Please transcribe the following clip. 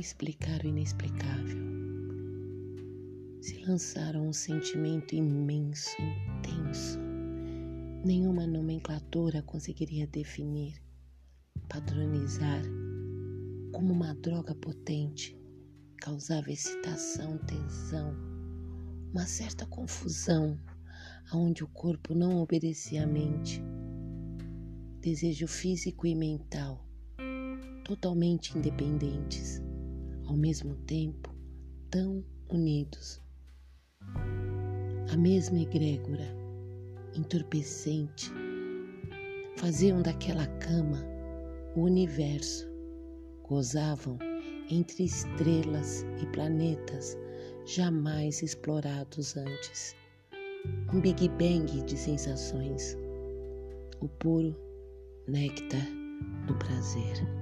explicar o inexplicável. Se lançaram um sentimento imenso, intenso. Nenhuma nomenclatura conseguiria definir, padronizar como uma droga potente. Causava excitação, tesão, uma certa confusão, aonde o corpo não obedecia à mente. Desejo físico e mental totalmente independentes, ao mesmo tempo tão unidos. A mesma egrégora, entorpecente, faziam daquela cama o universo, gozavam entre estrelas e planetas jamais explorados antes. Um Big Bang de sensações, o puro néctar do prazer.